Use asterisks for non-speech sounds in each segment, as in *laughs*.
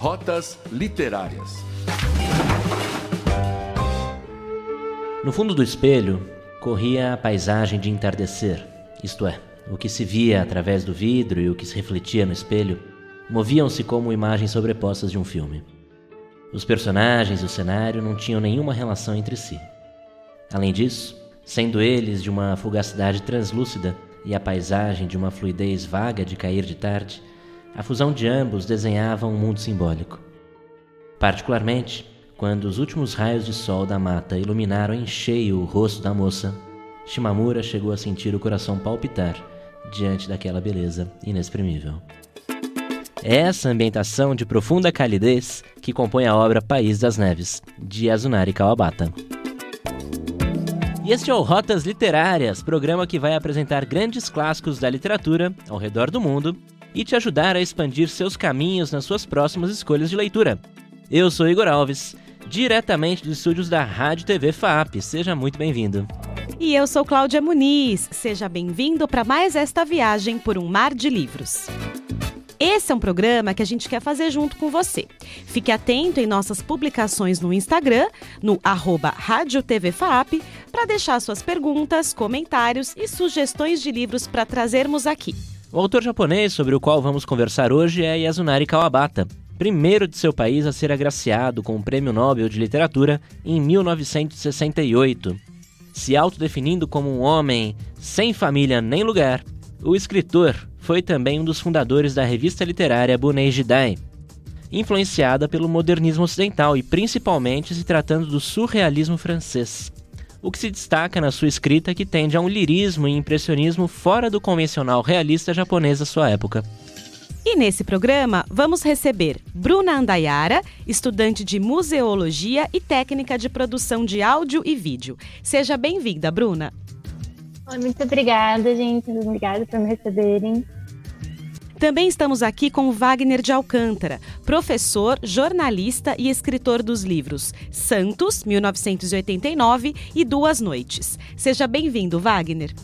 Rotas Literárias. No fundo do espelho corria a paisagem de entardecer, isto é, o que se via através do vidro e o que se refletia no espelho moviam-se como imagens sobrepostas de um filme. Os personagens e o cenário não tinham nenhuma relação entre si. Além disso, sendo eles de uma fugacidade translúcida e a paisagem de uma fluidez vaga de cair de tarde, a fusão de ambos desenhava um mundo simbólico. Particularmente, quando os últimos raios de sol da mata iluminaram em cheio o rosto da moça, Shimamura chegou a sentir o coração palpitar diante daquela beleza inexprimível. É essa ambientação de profunda calidez que compõe a obra País das Neves, de Azunari Kawabata. E este é o Rotas Literárias, programa que vai apresentar grandes clássicos da literatura ao redor do mundo e te ajudar a expandir seus caminhos nas suas próximas escolhas de leitura. Eu sou Igor Alves, diretamente dos estúdios da Rádio TV FAP. Seja muito bem-vindo. E eu sou Cláudia Muniz. Seja bem-vindo para mais esta viagem por um mar de livros. Esse é um programa que a gente quer fazer junto com você. Fique atento em nossas publicações no Instagram, no arroba Rádio TV FAP, para deixar suas perguntas, comentários e sugestões de livros para trazermos aqui. O autor japonês sobre o qual vamos conversar hoje é Yasunari Kawabata, primeiro de seu país a ser agraciado com o Prêmio Nobel de Literatura em 1968. Se autodefinindo como um homem sem família nem lugar, o escritor foi também um dos fundadores da revista literária Bunei Jidai, influenciada pelo modernismo ocidental e principalmente se tratando do surrealismo francês. O que se destaca na sua escrita é que tende a um lirismo e impressionismo fora do convencional realista japonês da sua época. E nesse programa vamos receber Bruna Andayara, estudante de museologia e técnica de produção de áudio e vídeo. Seja bem-vinda, Bruna. Muito obrigada, gente. Obrigada por me receberem. Também estamos aqui com Wagner de Alcântara, professor, jornalista e escritor dos livros Santos, 1989 e Duas Noites. Seja bem-vindo, Wagner.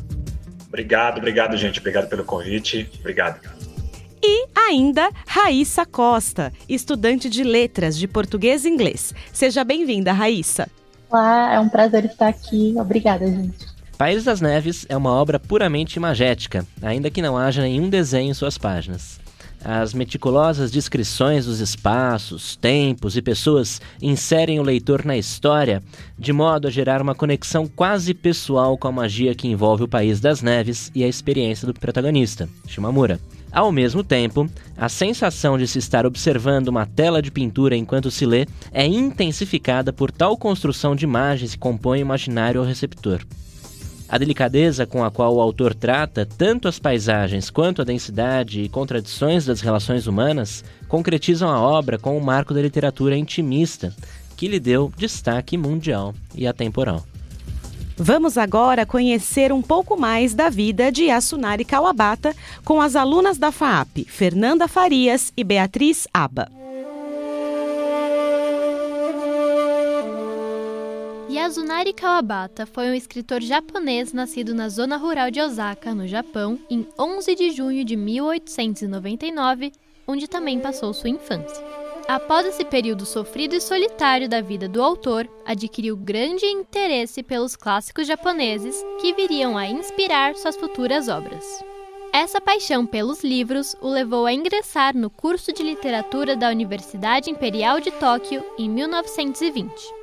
Obrigado, obrigado, gente. Obrigado pelo convite. Obrigado. E ainda Raíssa Costa, estudante de letras de português e inglês. Seja bem-vinda, Raíssa. Olá, é um prazer estar aqui. Obrigada, gente. País das Neves é uma obra puramente imagética, ainda que não haja nenhum desenho em suas páginas. As meticulosas descrições dos espaços, tempos e pessoas inserem o leitor na história, de modo a gerar uma conexão quase pessoal com a magia que envolve o País das Neves e a experiência do protagonista, Shimamura. Ao mesmo tempo, a sensação de se estar observando uma tela de pintura enquanto se lê é intensificada por tal construção de imagens que compõe o imaginário ao receptor. A delicadeza com a qual o autor trata tanto as paisagens quanto a densidade e contradições das relações humanas concretizam a obra com o marco da literatura intimista, que lhe deu destaque mundial e atemporal. Vamos agora conhecer um pouco mais da vida de Yasunari Kawabata com as alunas da FAAP, Fernanda Farias e Beatriz Aba. Yasunari Kawabata foi um escritor japonês nascido na zona rural de Osaka, no Japão, em 11 de junho de 1899, onde também passou sua infância. Após esse período sofrido e solitário da vida do autor, adquiriu grande interesse pelos clássicos japoneses que viriam a inspirar suas futuras obras. Essa paixão pelos livros o levou a ingressar no curso de literatura da Universidade Imperial de Tóquio em 1920.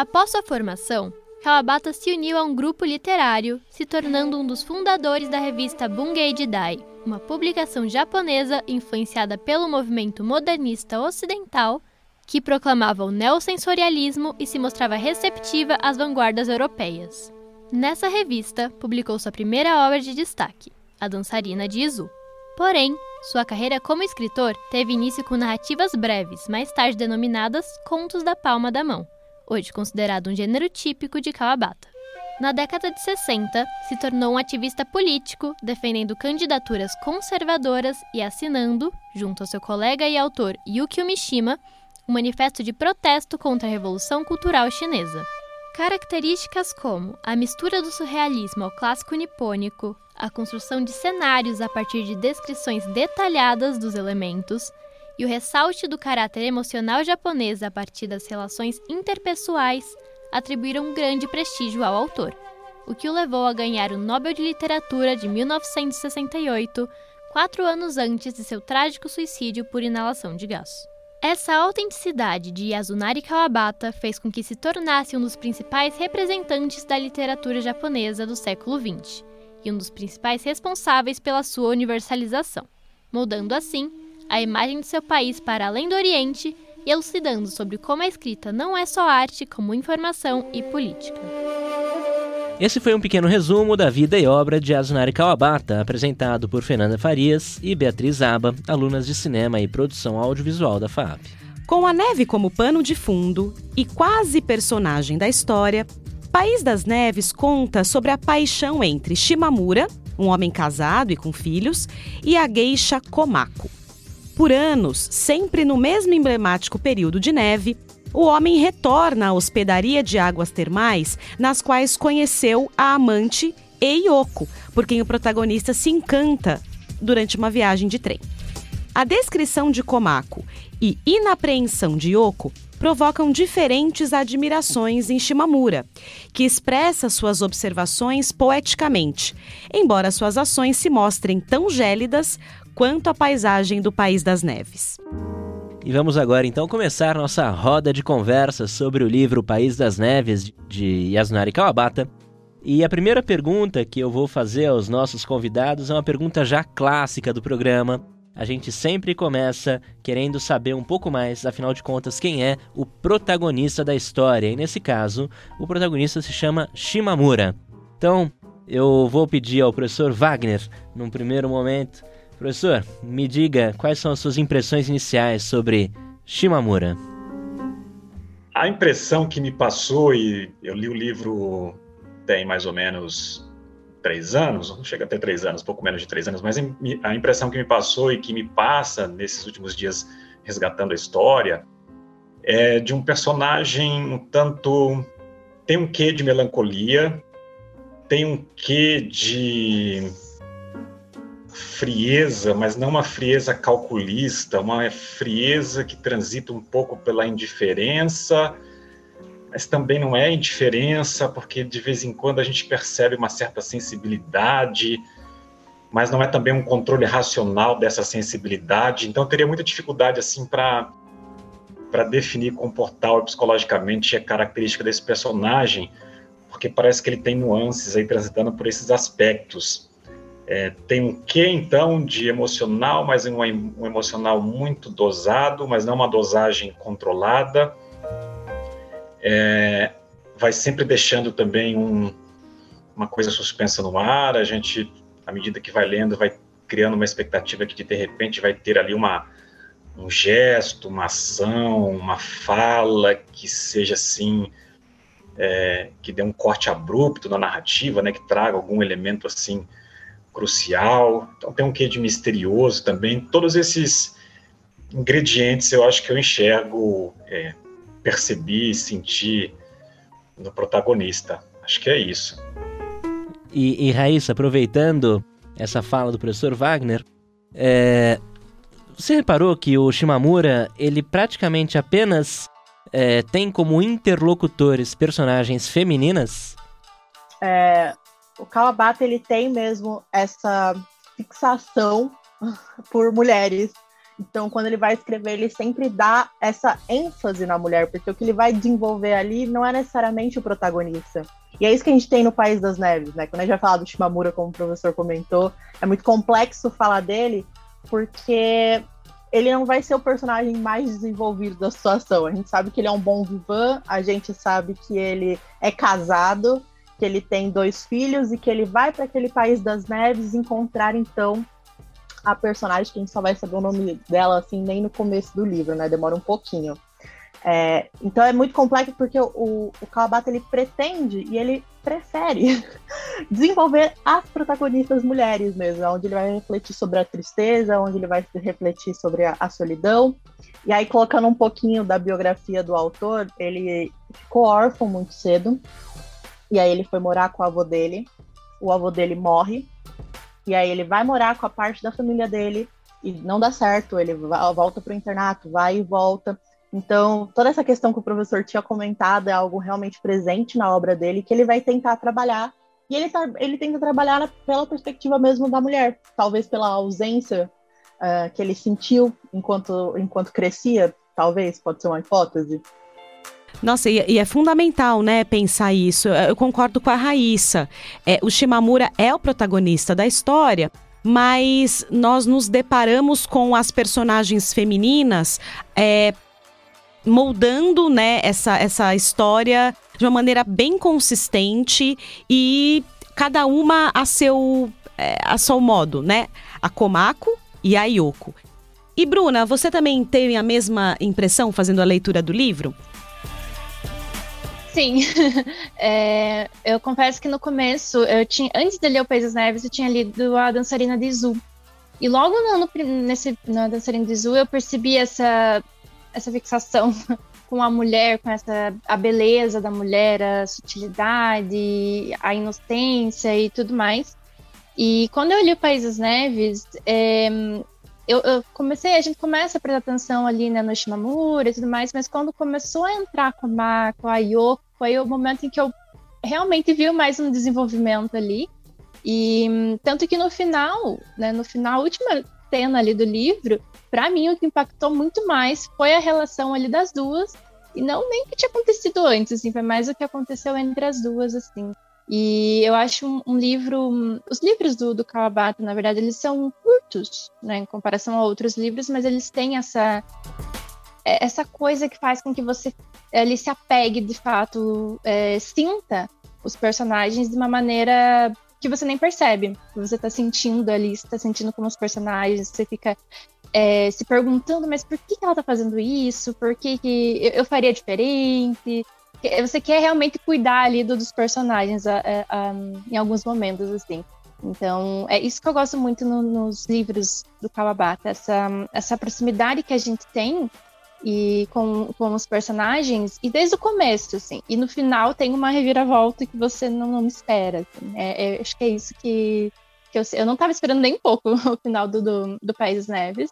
Após sua formação, Kawabata se uniu a um grupo literário, se tornando um dos fundadores da revista Bungei Jidai, uma publicação japonesa influenciada pelo movimento modernista ocidental que proclamava o neosensorialismo e se mostrava receptiva às vanguardas europeias. Nessa revista, publicou sua primeira obra de destaque, A Dançarina de Izu. Porém, sua carreira como escritor teve início com narrativas breves, mais tarde denominadas Contos da Palma da Mão hoje considerado um gênero típico de Kawabata. Na década de 60, se tornou um ativista político, defendendo candidaturas conservadoras e assinando, junto ao seu colega e autor Yukio Mishima, um manifesto de protesto contra a Revolução Cultural Chinesa. Características como a mistura do surrealismo ao clássico nipônico, a construção de cenários a partir de descrições detalhadas dos elementos e o ressalte do caráter emocional japonês a partir das relações interpessoais atribuíram um grande prestígio ao autor, o que o levou a ganhar o Nobel de Literatura de 1968, quatro anos antes de seu trágico suicídio por inalação de gás. Essa autenticidade de Yasunari Kawabata fez com que se tornasse um dos principais representantes da literatura japonesa do século XX e um dos principais responsáveis pela sua universalização, moldando assim a imagem de seu país para além do Oriente e elucidando sobre como a escrita não é só arte, como informação e política. Esse foi um pequeno resumo da vida e obra de Asunari Kawabata, apresentado por Fernanda Farias e Beatriz Aba, alunas de cinema e produção audiovisual da FAP. Com a neve como pano de fundo e quase personagem da história, País das Neves conta sobre a paixão entre Shimamura, um homem casado e com filhos, e a geisha Komako. Por anos, sempre no mesmo emblemático período de neve, o homem retorna à hospedaria de águas termais, nas quais conheceu a amante Eiyoko, por quem o protagonista se encanta durante uma viagem de trem. A descrição de Komako e inapreensão de Yoko provocam diferentes admirações em Shimamura, que expressa suas observações poeticamente, embora suas ações se mostrem tão gélidas quanto a paisagem do País das Neves. E vamos agora então começar nossa roda de conversa sobre o livro País das Neves de Yasunari Kawabata. E a primeira pergunta que eu vou fazer aos nossos convidados é uma pergunta já clássica do programa. A gente sempre começa querendo saber um pouco mais, afinal de contas, quem é o protagonista da história. E nesse caso, o protagonista se chama Shimamura. Então, eu vou pedir ao professor Wagner, num primeiro momento, Professor, me diga quais são as suas impressões iniciais sobre Shimamura. A impressão que me passou, e eu li o livro tem mais ou menos três anos, não chega até três anos, pouco menos de três anos, mas a impressão que me passou e que me passa nesses últimos dias resgatando a história é de um personagem um tanto. tem um quê de melancolia, tem um quê de frieza, mas não uma frieza calculista, uma frieza que transita um pouco pela indiferença, mas também não é indiferença, porque de vez em quando a gente percebe uma certa sensibilidade, mas não é também um controle racional dessa sensibilidade. Então eu teria muita dificuldade assim para para definir comportar psicologicamente a característica desse personagem, porque parece que ele tem nuances aí transitando por esses aspectos. É, tem um quê, então, de emocional, mas um, um, emocional muito dosado, mas não uma dosagem controlada. É, vai sempre deixando também um, uma coisa suspensa no ar. A gente, à medida que vai lendo, vai criando uma expectativa que de repente vai ter ali uma, um gesto, uma ação, uma fala que seja assim, é, que dê um corte abrupto na narrativa, né, que traga algum elemento assim crucial, então tem um quê de misterioso também. Todos esses ingredientes eu acho que eu enxergo, é, percebi, senti no protagonista. Acho que é isso. E, e Raíssa, aproveitando essa fala do professor Wagner, é, você reparou que o Shimamura ele praticamente apenas é, tem como interlocutores personagens femininas? É, o Kawabata ele tem mesmo essa fixação *laughs* por mulheres. Então, quando ele vai escrever, ele sempre dá essa ênfase na mulher, porque o que ele vai desenvolver ali não é necessariamente o protagonista. E é isso que a gente tem no País das Neves, né? Quando a gente vai falar do Shimamura, como o professor comentou, é muito complexo falar dele, porque ele não vai ser o personagem mais desenvolvido da situação. A gente sabe que ele é um bom vivan, a gente sabe que ele é casado, que ele tem dois filhos e que ele vai para aquele país das neves encontrar então a personagem que a gente só vai saber o nome dela assim nem no começo do livro, né? Demora um pouquinho. É, então é muito complexo porque o, o Kawabata ele pretende e ele prefere *laughs* desenvolver as protagonistas mulheres mesmo, onde ele vai refletir sobre a tristeza, onde ele vai refletir sobre a, a solidão. E aí, colocando um pouquinho da biografia do autor, ele ficou órfão muito cedo, e aí ele foi morar com o avô dele. O avô dele morre. e aí ele vai morar com a parte da família dele e não dá certo, ele volta para o internato, vai e volta. Então, toda essa questão que o professor tinha comentado é algo realmente presente na obra dele, que ele vai tentar trabalhar. E ele, tá, ele tenta trabalhar pela perspectiva mesmo da mulher, talvez pela ausência uh, que ele sentiu enquanto, enquanto crescia, talvez, pode ser uma hipótese. Nossa, e, e, é fundamental, né, pensar isso. Eu concordo com a Raíssa. É, o Shimamura é o protagonista da história, mas nós nos deparamos com as personagens femininas é, moldando, né, essa, essa história de uma maneira bem consistente e cada uma a seu, é, a seu modo, né? A Komako e a Yoko. E Bruna, você também teve a mesma impressão fazendo a leitura do livro? Sim, *laughs* é, eu confesso que no começo, eu tinha, antes de ler O País Neves, eu tinha lido A Dançarina de Izu. E logo no, no, nesse, na Dançarina de Izu, eu percebi essa, essa fixação *laughs* com a mulher, com essa a beleza da mulher, a sutilidade, a inocência e tudo mais. E quando eu li O País das Neves, é, eu, eu, comecei, a gente começa a prestar atenção ali né, no Shimamura e tudo mais, mas quando começou a entrar com a Mako, a Yoko, foi o momento em que eu realmente vi mais um desenvolvimento ali. E tanto que no final, né, no final, última cena ali do livro, para mim o que impactou muito mais foi a relação ali das duas e não nem o que tinha acontecido antes, assim, foi mais o que aconteceu entre as duas, assim. E eu acho um, um livro, os livros do, do Kawabata, na verdade, eles são curtos, né, em comparação a outros livros, mas eles têm essa essa coisa que faz com que você ele se apegue de fato, é, sinta os personagens de uma maneira que você nem percebe. Você está sentindo ali, você tá sentindo como os personagens, você fica é, se perguntando, mas por que, que ela está fazendo isso? Por que, que eu faria diferente? Você quer realmente cuidar ali dos personagens a, a, a, em alguns momentos, assim. Então, é isso que eu gosto muito no, nos livros do Kawabata, essa, essa proximidade que a gente tem e com, com os personagens, e desde o começo, assim. E no final tem uma reviravolta que você não, não espera. Assim. É, é, acho que é isso que, que eu, eu não estava esperando nem pouco *laughs* o final do, do, do País das Neves.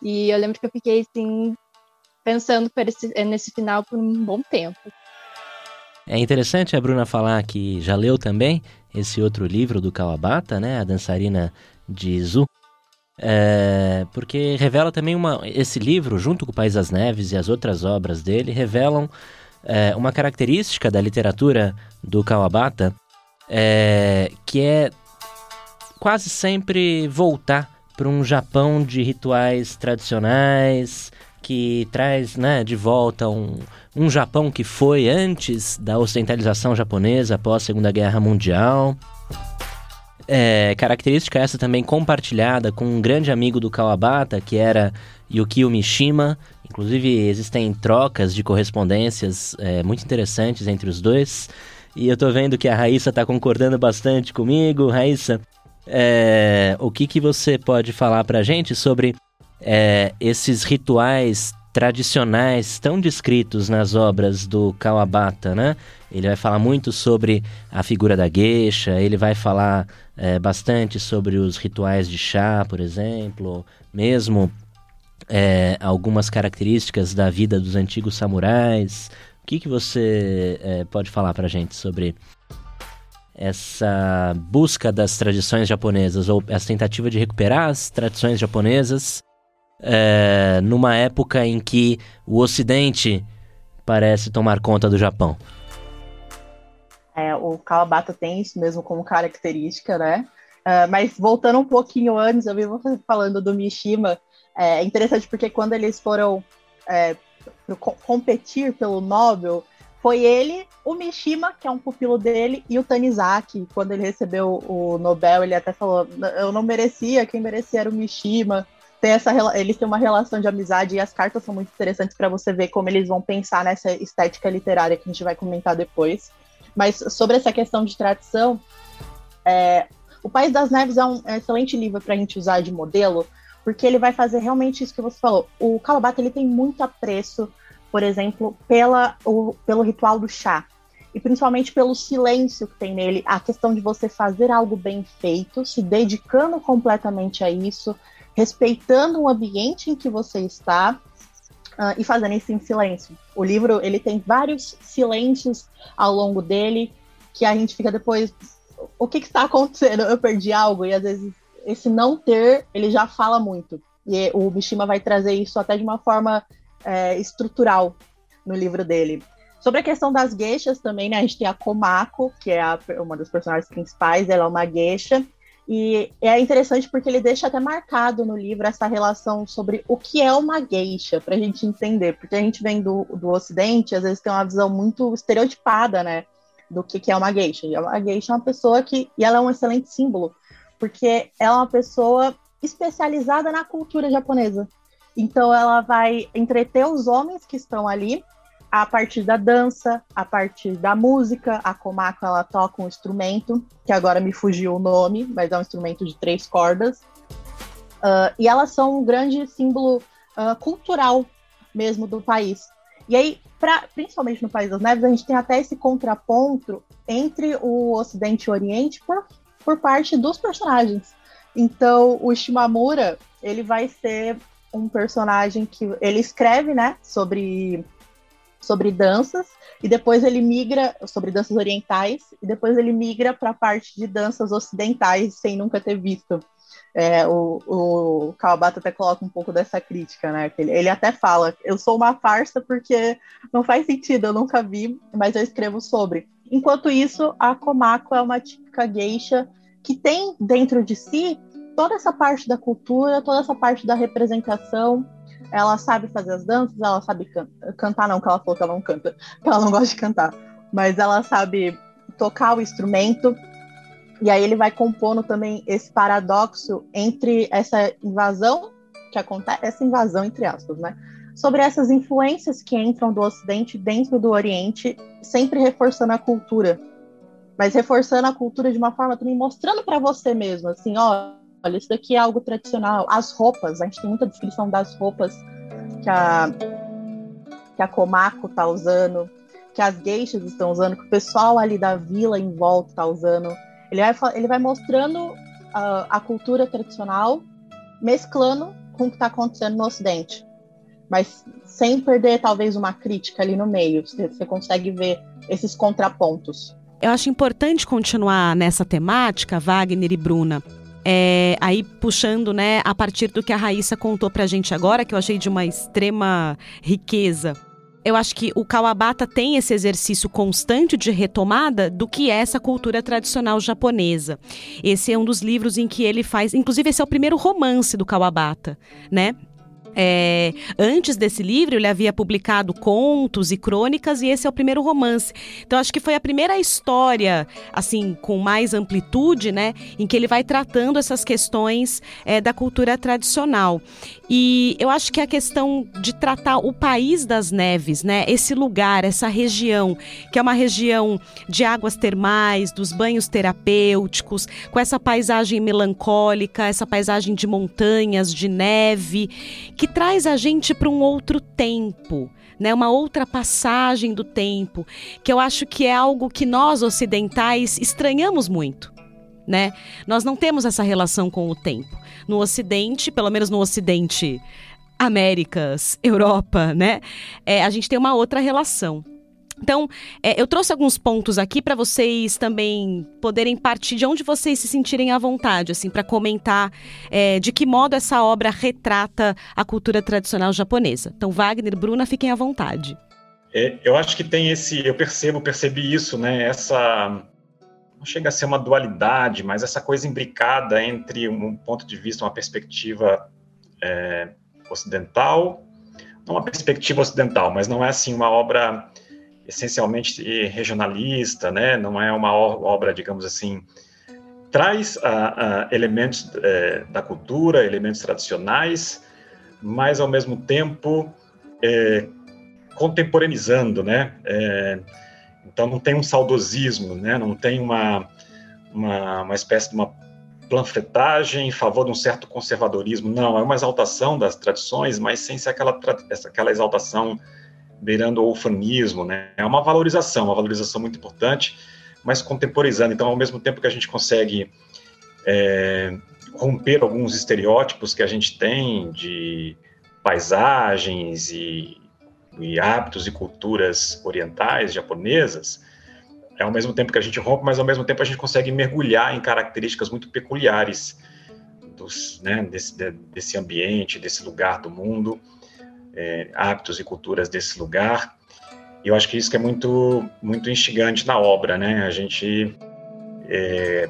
E eu lembro que eu fiquei, assim, pensando esse, nesse final por um bom tempo. É interessante a Bruna falar que já leu também esse outro livro do Kawabata, né? A dançarina de Izu. É, porque revela também uma. Esse livro, junto com o País das Neves e as outras obras dele, revelam é, uma característica da literatura do Kawabata é, que é quase sempre voltar para um Japão de rituais tradicionais, que traz né, de volta um, um Japão que foi antes da ocidentalização japonesa após a Segunda Guerra Mundial. É, característica essa também compartilhada com um grande amigo do Kawabata, que era Yukio Mishima. Inclusive, existem trocas de correspondências é, muito interessantes entre os dois. E eu tô vendo que a Raíssa tá concordando bastante comigo. Raíssa, é, o que, que você pode falar pra gente sobre é, esses rituais tradicionais tão descritos nas obras do Kawabata, né? Ele vai falar muito sobre a figura da geisha, ele vai falar é, bastante sobre os rituais de chá, por exemplo, mesmo é, algumas características da vida dos antigos samurais. O que, que você é, pode falar para gente sobre essa busca das tradições japonesas ou essa tentativa de recuperar as tradições japonesas é, numa época em que o Ocidente parece tomar conta do Japão. É, o Kawabata tem isso mesmo como característica, né? Uh, mas voltando um pouquinho antes, eu vi você falando do Mishima. É interessante porque quando eles foram é, competir pelo Nobel, foi ele, o Mishima, que é um pupilo dele, e o Tanizaki. Quando ele recebeu o Nobel, ele até falou: Eu não merecia, quem merecia era o Mishima tem essa, eles têm uma relação de amizade e as cartas são muito interessantes para você ver como eles vão pensar nessa estética literária que a gente vai comentar depois. Mas sobre essa questão de tradição, é, O País das Neves é um excelente livro para a gente usar de modelo, porque ele vai fazer realmente isso que você falou. O Kawabata ele tem muito apreço, por exemplo, pela, o, pelo ritual do chá. e principalmente pelo silêncio que tem nele, a questão de você fazer algo bem feito, se dedicando completamente a isso, respeitando o ambiente em que você está uh, e fazendo isso em silêncio. O livro ele tem vários silêncios ao longo dele que a gente fica depois o que, que está acontecendo? Eu perdi algo e às vezes esse não ter ele já fala muito e o Mishima vai trazer isso até de uma forma é, estrutural no livro dele. Sobre a questão das gueixas também, né? A gente tem a Komako, que é a, uma das personagens principais, ela é uma gueixa. E é interessante porque ele deixa até marcado no livro essa relação sobre o que é uma geisha, para a gente entender. Porque a gente vem do, do Ocidente, às vezes tem uma visão muito estereotipada, né? Do que, que é uma geisha. E a geisha é uma pessoa que. E ela é um excelente símbolo, porque ela é uma pessoa especializada na cultura japonesa. Então ela vai entreter os homens que estão ali a partir da dança, a partir da música. A Komako ela toca um instrumento, que agora me fugiu o nome, mas é um instrumento de três cordas. Uh, e elas são um grande símbolo uh, cultural mesmo do país. E aí, pra, principalmente no País das Neves, a gente tem até esse contraponto entre o Ocidente e o Oriente por, por parte dos personagens. Então, o Shimamura, ele vai ser um personagem que ele escreve, né, sobre sobre danças e depois ele migra sobre danças orientais e depois ele migra para a parte de danças ocidentais sem nunca ter visto. É, o, o Kawabata até coloca um pouco dessa crítica, né? Ele, ele até fala: eu sou uma farsa porque não faz sentido, eu nunca vi, mas eu escrevo sobre. Enquanto isso, a Komako é uma típica geisha que tem dentro de si toda essa parte da cultura, toda essa parte da representação, ela sabe fazer as danças, ela sabe can cantar, não, que ela falou que ela não canta, *laughs* que ela não gosta de cantar, mas ela sabe tocar o instrumento. E aí ele vai compondo também esse paradoxo entre essa invasão que acontece, essa invasão entre aspas, né? Sobre essas influências que entram do Ocidente dentro do Oriente, sempre reforçando a cultura, mas reforçando a cultura de uma forma também mostrando para você mesmo, assim, ó, olha, isso daqui é algo tradicional. As roupas, a gente tem muita descrição das roupas que a, que a Komako tá usando, que as geishas estão usando, que o pessoal ali da vila em volta tá usando. Ele vai, ele vai mostrando uh, a cultura tradicional, mesclando com o que está acontecendo no Ocidente. Mas sem perder, talvez, uma crítica ali no meio. Você, você consegue ver esses contrapontos. Eu acho importante continuar nessa temática, Wagner e Bruna, é, aí puxando, né, a partir do que a Raíssa contou pra gente agora, que eu achei de uma extrema riqueza. Eu acho que o Kawabata tem esse exercício constante de retomada do que é essa cultura tradicional japonesa. Esse é um dos livros em que ele faz, inclusive esse é o primeiro romance do Kawabata, né? É, antes desse livro, ele havia publicado contos e crônicas, e esse é o primeiro romance. Então, acho que foi a primeira história, assim, com mais amplitude, né, em que ele vai tratando essas questões é, da cultura tradicional. E eu acho que a questão de tratar o país das neves, né, esse lugar, essa região, que é uma região de águas termais, dos banhos terapêuticos, com essa paisagem melancólica, essa paisagem de montanhas, de neve, que traz a gente para um outro tempo, né, uma outra passagem do tempo, que eu acho que é algo que nós ocidentais estranhamos muito. Né? Nós não temos essa relação com o tempo. No Ocidente, pelo menos no Ocidente, Américas, Europa, né? É, a gente tem uma outra relação. Então, é, eu trouxe alguns pontos aqui para vocês também poderem partir de onde vocês se sentirem à vontade, assim, para comentar é, de que modo essa obra retrata a cultura tradicional japonesa. Então, Wagner, Bruna, fiquem à vontade. É, eu acho que tem esse, eu percebo, percebi isso, né? Essa não chega a ser uma dualidade, mas essa coisa imbricada entre um ponto de vista, uma perspectiva é, ocidental, não uma perspectiva ocidental, mas não é assim uma obra essencialmente regionalista, né? Não é uma obra, digamos assim, traz uh, uh, elementos uh, da cultura, elementos tradicionais, mas ao mesmo tempo é, contemporaneizando, né? É, então não tem um saudosismo, né? Não tem uma, uma, uma espécie de uma planfetagem em favor de um certo conservadorismo. Não, é uma exaltação das tradições, mas sem ser aquela, aquela exaltação beirando o ufanismo, né? É uma valorização, uma valorização muito importante, mas contemporizando. Então, ao mesmo tempo que a gente consegue é, romper alguns estereótipos que a gente tem de paisagens e, e hábitos e culturas orientais, japonesas, é ao mesmo tempo que a gente rompe, mas ao mesmo tempo a gente consegue mergulhar em características muito peculiares dos, né, desse, desse ambiente, desse lugar do mundo, é, hábitos e culturas desse lugar. E eu acho que isso que é muito, muito instigante na obra, né? A gente, é,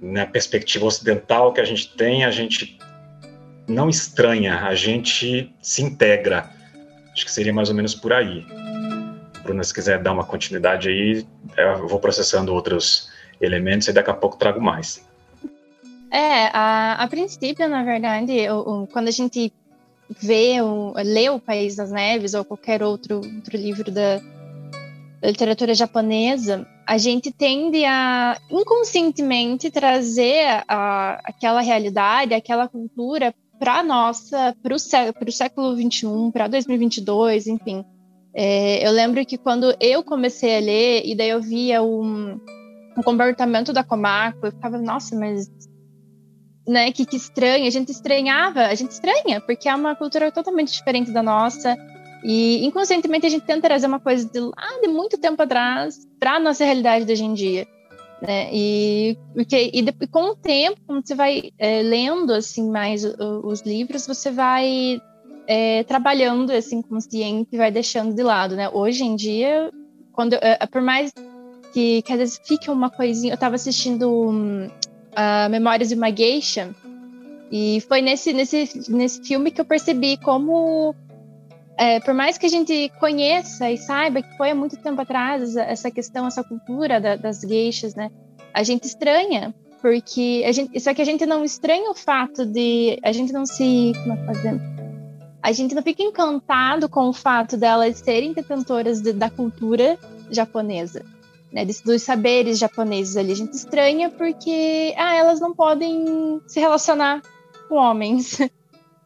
na perspectiva ocidental que a gente tem, a gente não estranha, a gente se integra. Acho que seria mais ou menos por aí. Bruna, se quiser dar uma continuidade aí, eu vou processando outros elementos e daqui a pouco trago mais. É, a, a princípio, na verdade, o, o, quando a gente vê, o, lê O País das Neves ou qualquer outro, outro livro da, da literatura japonesa, a gente tende a inconscientemente trazer a, aquela realidade, aquela cultura para nossa, para o século 21, para 2022, enfim. É, eu lembro que quando eu comecei a ler e daí eu via um, um comportamento da Komako, eu ficava, nossa, mas né, que, que estranha, a gente estranhava, a gente estranha, porque é uma cultura totalmente diferente da nossa. E inconscientemente a gente tenta trazer uma coisa de lá de muito tempo atrás para a nossa realidade de hoje em dia. Né? E, porque, e, de, com o tempo, quando você vai é, lendo assim mais o, os livros, você vai é, trabalhando esse inconsciente e vai deixando de lado. Né? Hoje em dia, quando é, por mais que, que às vezes fique uma coisinha, eu estava assistindo um, uh, Memórias de uma Geisha. E foi nesse, nesse, nesse filme que eu percebi como, é, por mais que a gente conheça e saiba que foi há muito tempo atrás essa questão, essa cultura da, das geixas, né? A gente estranha, porque a gente, só que a gente não estranha o fato de a gente não se, como é fazer? A gente não fica encantado com o fato delas serem detentoras de, da cultura japonesa né, dos saberes japoneses ali. A gente estranha porque ah, elas não podem se relacionar com homens. *laughs*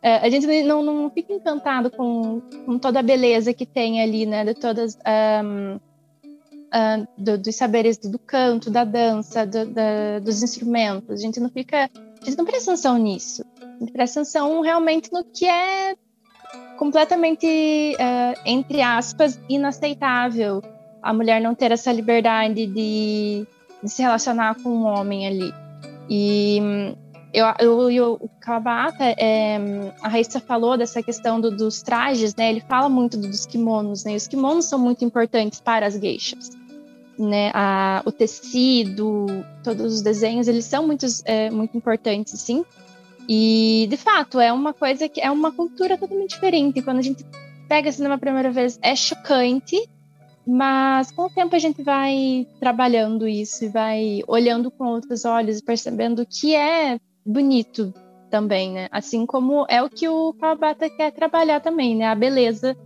É, a gente não, não fica encantado com, com, toda a beleza que tem ali, né? De todas um, uh, do, dos saberes do, do, canto, da dança, do, da, dos instrumentos. A gente não fica, a gente não presta atenção nisso. A gente presta atenção realmente no que é completamente, uh, entre aspas, inaceitável a mulher não ter essa liberdade de, de se relacionar com um homem ali. E eu, eu, eu, o Kawabata, é, a Raíssa falou dessa questão do, dos trajes, né? Ele fala muito dos kimonos, né? Os kimonos são muito importantes para as geishas. Né, a, o tecido, todos os desenhos, eles são muito, é, muito importantes, sim. E, de fato, é uma coisa que é uma cultura totalmente diferente. Quando a gente pega assim numa primeira vez, é chocante, mas com o tempo a gente vai trabalhando isso e vai olhando com outros olhos, percebendo que é bonito também, né? Assim como é o que o Kawabata quer trabalhar também, né? A beleza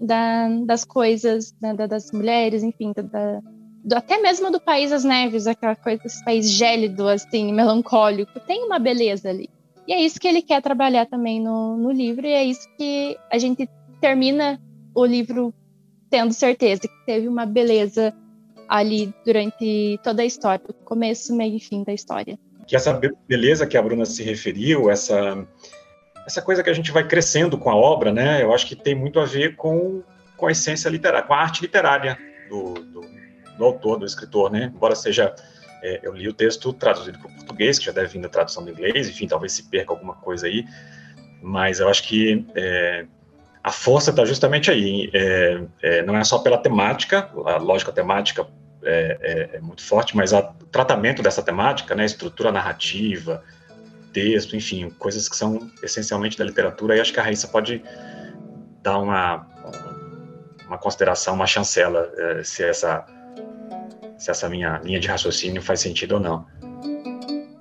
da, das coisas, né? das mulheres, enfim, da, do, até mesmo do País das Neves, aquela coisa, esse país gélido, assim, melancólico, tem uma beleza ali. E é isso que ele quer trabalhar também no, no livro, e é isso que a gente termina o livro tendo certeza que teve uma beleza ali durante toda a história, do começo, meio e fim da história. Que essa beleza que a Bruna se referiu, essa essa coisa que a gente vai crescendo com a obra, né? Eu acho que tem muito a ver com, com a essência literária, com a arte literária do, do, do autor, do escritor, né? Embora seja é, eu li o texto traduzido para o português, que já deve vir da tradução do inglês, enfim, talvez se perca alguma coisa aí, mas eu acho que é, a força está justamente aí. É, é, não é só pela temática, a lógica temática é, é, é muito forte, mas o tratamento dessa temática, né, estrutura narrativa, texto, enfim, coisas que são essencialmente da literatura, e acho que a Raíssa pode dar uma, uma consideração, uma chancela, é, se essa, se essa minha linha de raciocínio faz sentido ou não.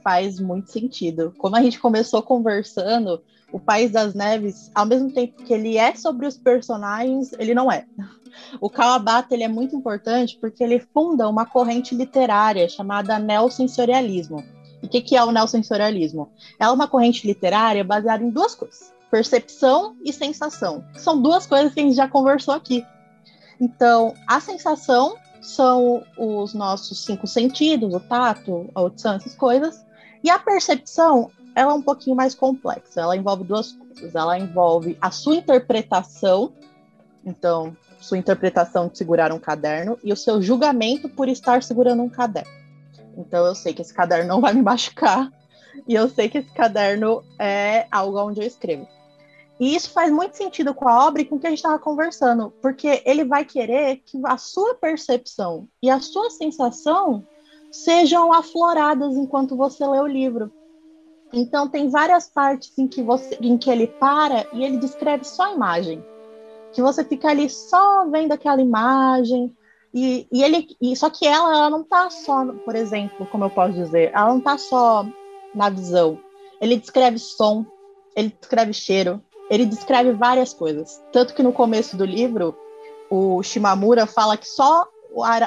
Faz muito sentido. Como a gente começou conversando, o País das Neves, ao mesmo tempo que ele é sobre os personagens, ele não é. O Kawabata ele é muito importante porque ele funda uma corrente literária chamada neosensorialismo. E o que, que é o neosensorialismo? É uma corrente literária baseada em duas coisas: percepção e sensação. São duas coisas que a gente já conversou aqui. Então, a sensação são os nossos cinco sentidos, o tato, a audição, essas coisas. E a percepção, ela é um pouquinho mais complexa. Ela envolve duas coisas. Ela envolve a sua interpretação, então, sua interpretação de segurar um caderno, e o seu julgamento por estar segurando um caderno. Então, eu sei que esse caderno não vai me machucar, e eu sei que esse caderno é algo onde eu escrevo. E isso faz muito sentido com a obra e com o que a gente estava conversando, porque ele vai querer que a sua percepção e a sua sensação sejam afloradas enquanto você lê o livro. Então tem várias partes em que você, em que ele para e ele descreve só a imagem, que você fica ali só vendo aquela imagem e, e ele, e, só que ela, ela não está só, por exemplo, como eu posso dizer, ela não está só na visão. Ele descreve som, ele descreve cheiro, ele descreve várias coisas. Tanto que no começo do livro, o Shimamura fala que só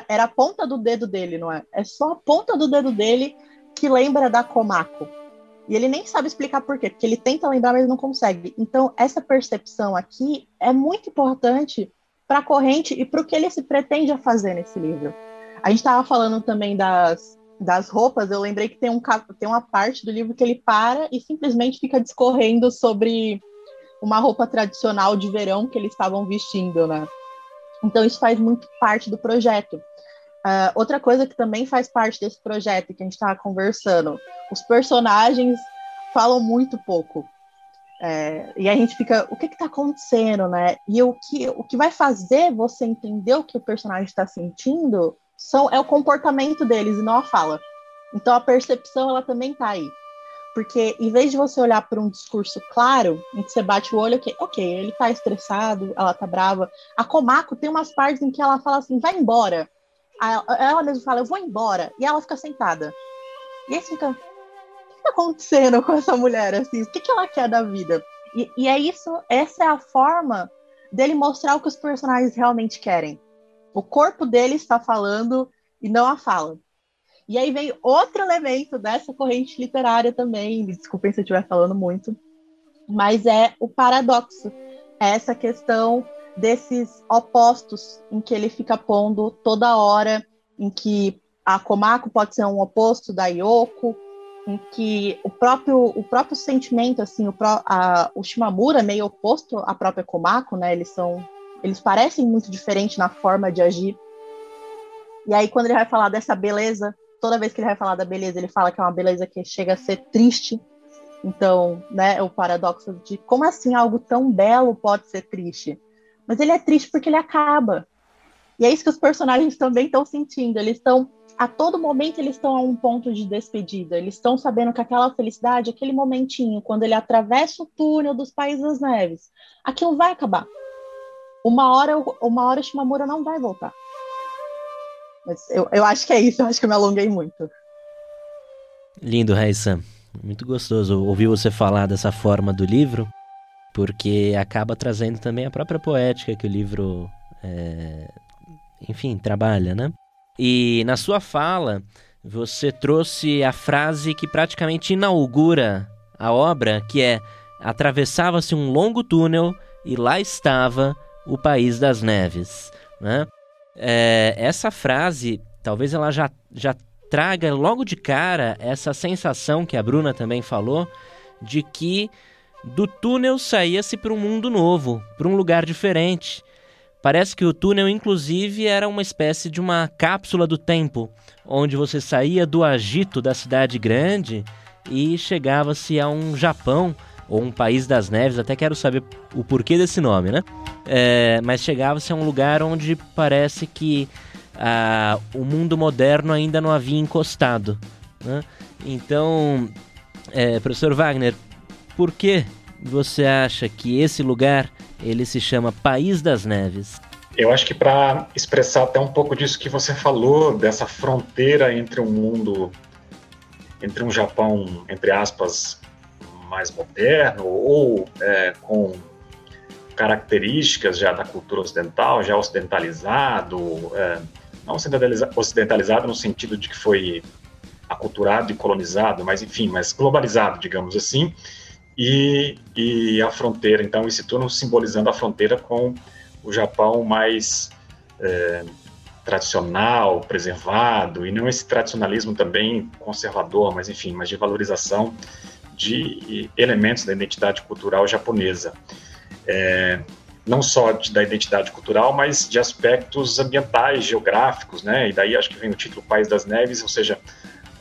era a ponta do dedo dele, não é? É só a ponta do dedo dele que lembra da Komako. E ele nem sabe explicar por quê, porque ele tenta lembrar, mas não consegue. Então, essa percepção aqui é muito importante para a corrente e para o que ele se pretende fazer nesse livro. A gente estava falando também das, das roupas, eu lembrei que tem, um, tem uma parte do livro que ele para e simplesmente fica discorrendo sobre uma roupa tradicional de verão que eles estavam vestindo, né? Então isso faz muito parte do projeto. Uh, outra coisa que também faz parte desse projeto que a gente estava conversando, os personagens falam muito pouco. É, e a gente fica, o que está acontecendo, né? E o que, o que vai fazer você entender o que o personagem está sentindo são, é o comportamento deles e não a fala. Então a percepção ela também está aí. Porque em vez de você olhar para um discurso claro, em que você bate o olho, ok, ok, ele tá estressado, ela tá brava. A Komako tem umas partes em que ela fala assim, vai embora. Ela mesma fala, eu vou embora. E ela fica sentada. E aí você fica, o que tá acontecendo com essa mulher, assim? O que, que ela quer da vida? E, e é isso, essa é a forma dele mostrar o que os personagens realmente querem. O corpo dele está falando e não a fala. E aí vem outro elemento dessa corrente literária também, me desculpem se eu estiver falando muito, mas é o paradoxo. É essa questão desses opostos em que ele fica pondo toda hora, em que a Komako pode ser um oposto da Yoko, em que o próprio, o próprio sentimento, assim, o, a, o Shimamura é meio oposto à própria Komako, né? Eles são, eles parecem muito diferentes na forma de agir. E aí quando ele vai falar dessa beleza toda vez que ele vai falar da beleza, ele fala que é uma beleza que chega a ser triste. Então, né, o paradoxo de como assim algo tão belo pode ser triste? Mas ele é triste porque ele acaba. E é isso que os personagens também estão sentindo. Eles estão, a todo momento, eles estão a um ponto de despedida. Eles estão sabendo que aquela felicidade, aquele momentinho, quando ele atravessa o túnel dos Países das Neves, aquilo vai acabar. Uma hora, uma hora Shimamura não vai voltar. Mas eu, eu acho que é isso, eu acho que eu me alonguei muito. Lindo, Raissa. Muito gostoso ouvir você falar dessa forma do livro, porque acaba trazendo também a própria poética que o livro, é, enfim, trabalha, né? E na sua fala, você trouxe a frase que praticamente inaugura a obra, que é atravessava-se um longo túnel e lá estava o país das neves, né? é, essa frase, talvez ela já, já traga logo de cara essa sensação que a Bruna também falou, de que do túnel saía-se para um mundo novo, para um lugar diferente. Parece que o túnel, inclusive, era uma espécie de uma cápsula do tempo, onde você saía do agito da cidade grande e chegava-se a um Japão ou um país das neves, até quero saber o porquê desse nome, né? É, mas chegava-se a um lugar onde parece que ah, o mundo moderno ainda não havia encostado. Né? Então, é, professor Wagner, por que você acha que esse lugar ele se chama País das Neves? Eu acho que para expressar até um pouco disso que você falou, dessa fronteira entre um mundo, entre um Japão, entre aspas, mais moderno ou é, com características já da cultura ocidental, já ocidentalizado, é, não ocidentalizado no sentido de que foi aculturado e colonizado, mas enfim, mas globalizado, digamos assim, e, e a fronteira, então, esse turno simbolizando a fronteira com o Japão mais é, tradicional, preservado, e não esse tradicionalismo também conservador, mas enfim, mas de valorização de elementos da identidade cultural japonesa. É, não só de, da identidade cultural, mas de aspectos ambientais, geográficos, né? E daí acho que vem o título País das Neves, ou seja,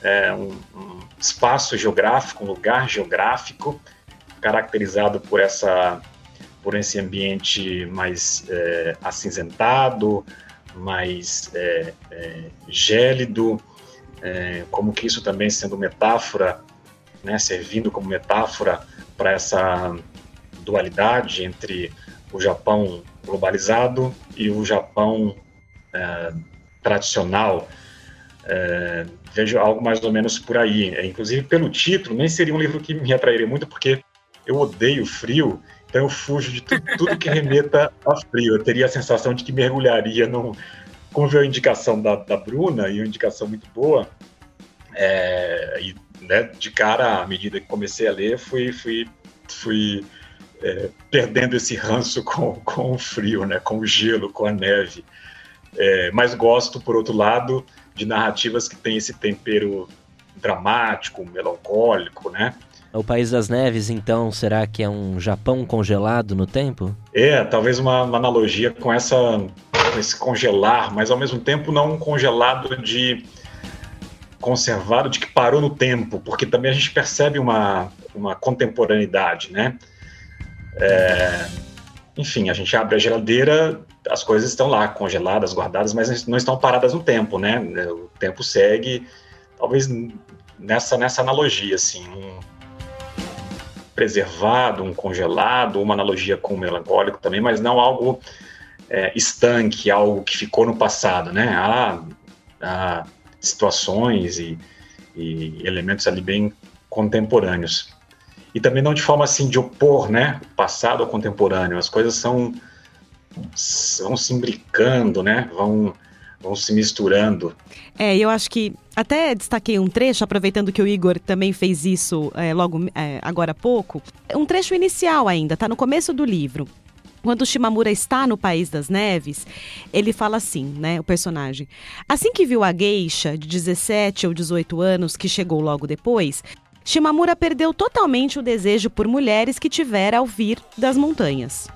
é um, um espaço geográfico, um lugar geográfico caracterizado por essa por esse ambiente mais é, acinzentado, mais é, é, gélido, é, como que isso também sendo metáfora, né, servindo como metáfora para essa dualidade entre o Japão globalizado e o Japão é, tradicional. É, vejo algo mais ou menos por aí. Inclusive, pelo título, nem seria um livro que me atrairia muito, porque eu odeio frio, então eu fujo de tudo, tudo que remeta a frio. Eu teria a sensação de que mergulharia num. Como veio a indicação da, da Bruna, e uma indicação muito boa, é, e né, de cara, à medida que comecei a ler, fui, fui, fui é, perdendo esse ranço com, com o frio, né, com o gelo, com a neve. É, mas gosto, por outro lado, de narrativas que têm esse tempero dramático, melancólico, né? O País das Neves, então, será que é um Japão congelado no tempo? É, talvez uma, uma analogia com essa com esse congelar, mas ao mesmo tempo não um congelado de conservado de que parou no tempo, porque também a gente percebe uma, uma contemporaneidade, né? É, enfim, a gente abre a geladeira, as coisas estão lá congeladas, guardadas, mas não estão paradas no tempo, né? O tempo segue, talvez nessa nessa analogia, assim, um preservado, um congelado, uma analogia com o melancólico também, mas não algo é, estanque, algo que ficou no passado, né? Há, há situações e, e elementos ali bem contemporâneos e também não de forma assim de opor, né, passado ao contemporâneo. As coisas são vão se imbricando, né, vão vão se misturando. É, eu acho que até destaquei um trecho, aproveitando que o Igor também fez isso é, logo é, agora há pouco. Um trecho inicial ainda, tá no começo do livro. Quando Shimamura está no País das Neves, ele fala assim, né, o personagem. Assim que viu a geisha de 17 ou 18 anos que chegou logo depois, Shimamura perdeu totalmente o desejo por mulheres que tivera ao vir das montanhas.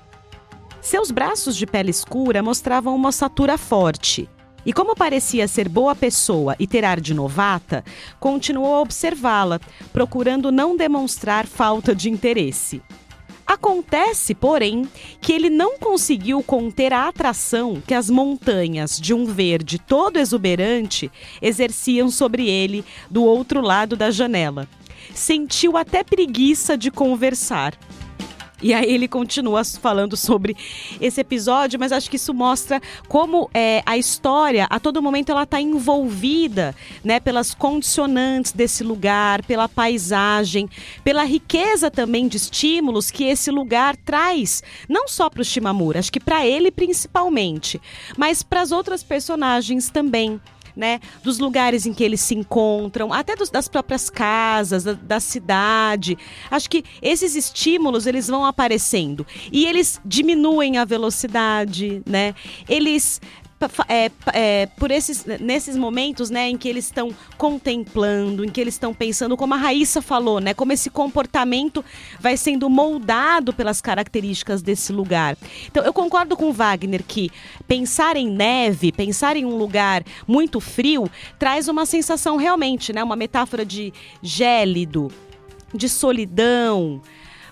Seus braços de pele escura mostravam uma ossatura forte. E como parecia ser boa pessoa e ter ar de novata, continuou a observá-la, procurando não demonstrar falta de interesse. Acontece, porém, que ele não conseguiu conter a atração que as montanhas de um verde todo exuberante exerciam sobre ele do outro lado da janela sentiu até preguiça de conversar. E aí ele continua falando sobre esse episódio, mas acho que isso mostra como é, a história, a todo momento, ela está envolvida né, pelas condicionantes desse lugar, pela paisagem, pela riqueza também de estímulos que esse lugar traz, não só para o Shimamura, acho que para ele principalmente, mas para as outras personagens também né? Dos lugares em que eles se encontram, até dos, das próprias casas, da, da cidade. Acho que esses estímulos eles vão aparecendo e eles diminuem a velocidade, né? Eles é, é, por esses, nesses momentos, né, em que eles estão contemplando, em que eles estão pensando, como a Raíssa falou, né, como esse comportamento vai sendo moldado pelas características desse lugar. Então, eu concordo com o Wagner que pensar em neve, pensar em um lugar muito frio, traz uma sensação realmente, né, uma metáfora de gélido, de solidão,